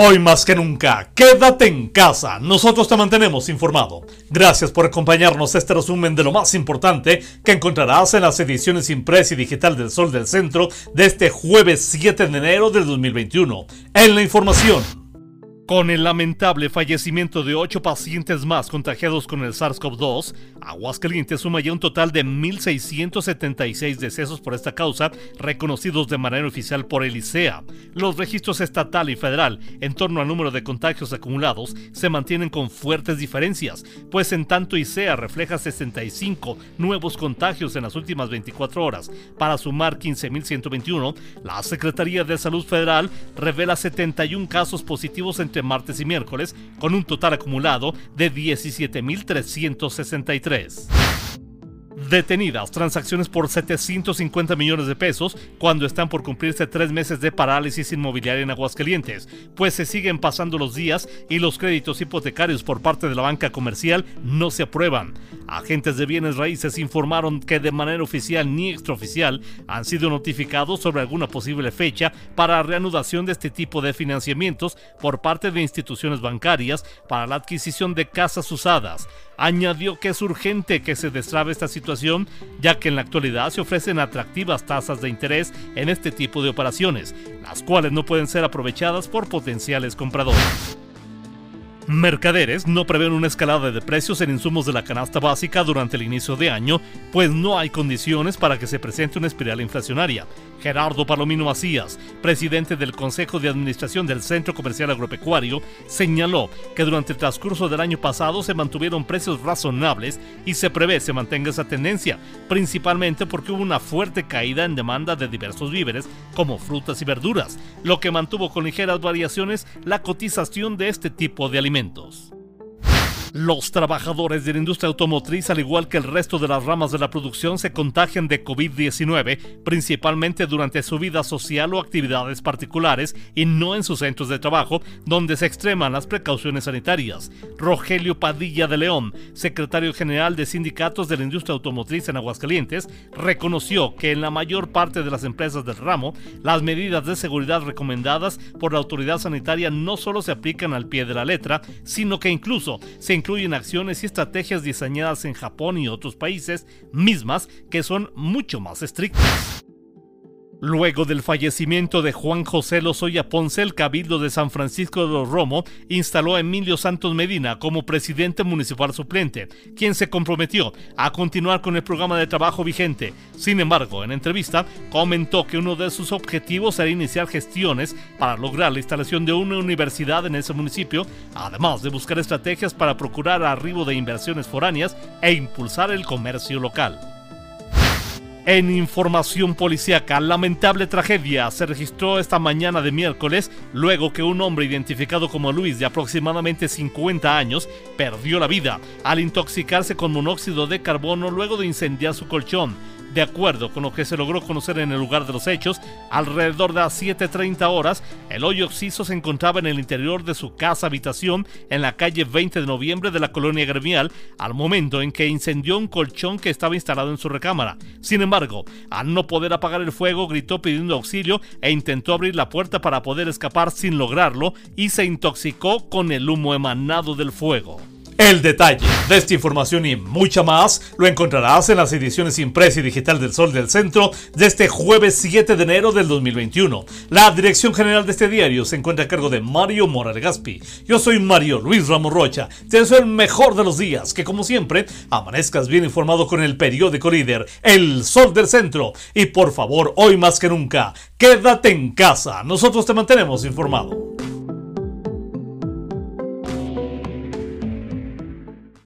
Hoy más que nunca, quédate en casa. Nosotros te mantenemos informado. Gracias por acompañarnos a este resumen de lo más importante que encontrarás en las ediciones impresa y digital del Sol del Centro de este jueves 7 de enero del 2021. En la información. Con el lamentable fallecimiento de ocho pacientes más contagiados con el SARS-CoV-2, Aguascalientes suma ya un total de 1.676 decesos por esta causa reconocidos de manera oficial por el ICEA. Los registros estatal y federal en torno al número de contagios acumulados se mantienen con fuertes diferencias, pues en tanto ICEA refleja 65 nuevos contagios en las últimas 24 horas para sumar 15.121, la Secretaría de Salud Federal revela 71 casos positivos entre martes y miércoles, con un total acumulado de 17.363 detenidas transacciones por 750 millones de pesos cuando están por cumplirse tres meses de parálisis inmobiliaria en Aguascalientes, pues se siguen pasando los días y los créditos hipotecarios por parte de la banca comercial no se aprueban. Agentes de bienes raíces informaron que de manera oficial ni extraoficial han sido notificados sobre alguna posible fecha para reanudación de este tipo de financiamientos por parte de instituciones bancarias para la adquisición de casas usadas añadió que es urgente que se destrabe esta situación, ya que en la actualidad se ofrecen atractivas tasas de interés en este tipo de operaciones, las cuales no pueden ser aprovechadas por potenciales compradores. Mercaderes no prevén una escalada de precios en insumos de la canasta básica durante el inicio de año, pues no hay condiciones para que se presente una espiral inflacionaria. Gerardo Palomino Macías, presidente del Consejo de Administración del Centro Comercial Agropecuario, señaló que durante el transcurso del año pasado se mantuvieron precios razonables y se prevé se mantenga esa tendencia, principalmente porque hubo una fuerte caída en demanda de diversos víveres como frutas y verduras, lo que mantuvo con ligeras variaciones la cotización de este tipo de alimentos alimentos. Los trabajadores de la industria automotriz, al igual que el resto de las ramas de la producción, se contagian de COVID-19, principalmente durante su vida social o actividades particulares y no en sus centros de trabajo, donde se extreman las precauciones sanitarias. Rogelio Padilla de León, secretario general de sindicatos de la industria automotriz en Aguascalientes, reconoció que en la mayor parte de las empresas del ramo, las medidas de seguridad recomendadas por la autoridad sanitaria no solo se aplican al pie de la letra, sino que incluso se incluyen acciones y estrategias diseñadas en Japón y otros países, mismas que son mucho más estrictas. Luego del fallecimiento de Juan José Lozoya Ponce, el Cabildo de San Francisco de los Romo instaló a Emilio Santos Medina como presidente municipal suplente, quien se comprometió a continuar con el programa de trabajo vigente. Sin embargo, en entrevista, comentó que uno de sus objetivos era iniciar gestiones para lograr la instalación de una universidad en ese municipio, además de buscar estrategias para procurar arribo de inversiones foráneas e impulsar el comercio local. En información policíaca, lamentable tragedia se registró esta mañana de miércoles luego que un hombre identificado como Luis de aproximadamente 50 años perdió la vida al intoxicarse con monóxido de carbono luego de incendiar su colchón. De acuerdo con lo que se logró conocer en el lugar de los hechos, alrededor de las 7.30 horas, el hoyo oxiso se encontraba en el interior de su casa habitación en la calle 20 de noviembre de la colonia gremial, al momento en que incendió un colchón que estaba instalado en su recámara. Sin embargo, al no poder apagar el fuego, gritó pidiendo auxilio e intentó abrir la puerta para poder escapar sin lograrlo y se intoxicó con el humo emanado del fuego. El detalle de esta información y mucha más lo encontrarás en las ediciones impresa y digital del Sol del Centro de este jueves 7 de enero del 2021. La dirección general de este diario se encuentra a cargo de Mario Morales Gaspi. Yo soy Mario Luis Ramos Rocha. Te deseo el mejor de los días, que como siempre amanezcas bien informado con el periódico líder, El Sol del Centro. Y por favor, hoy más que nunca, quédate en casa. Nosotros te mantenemos informado.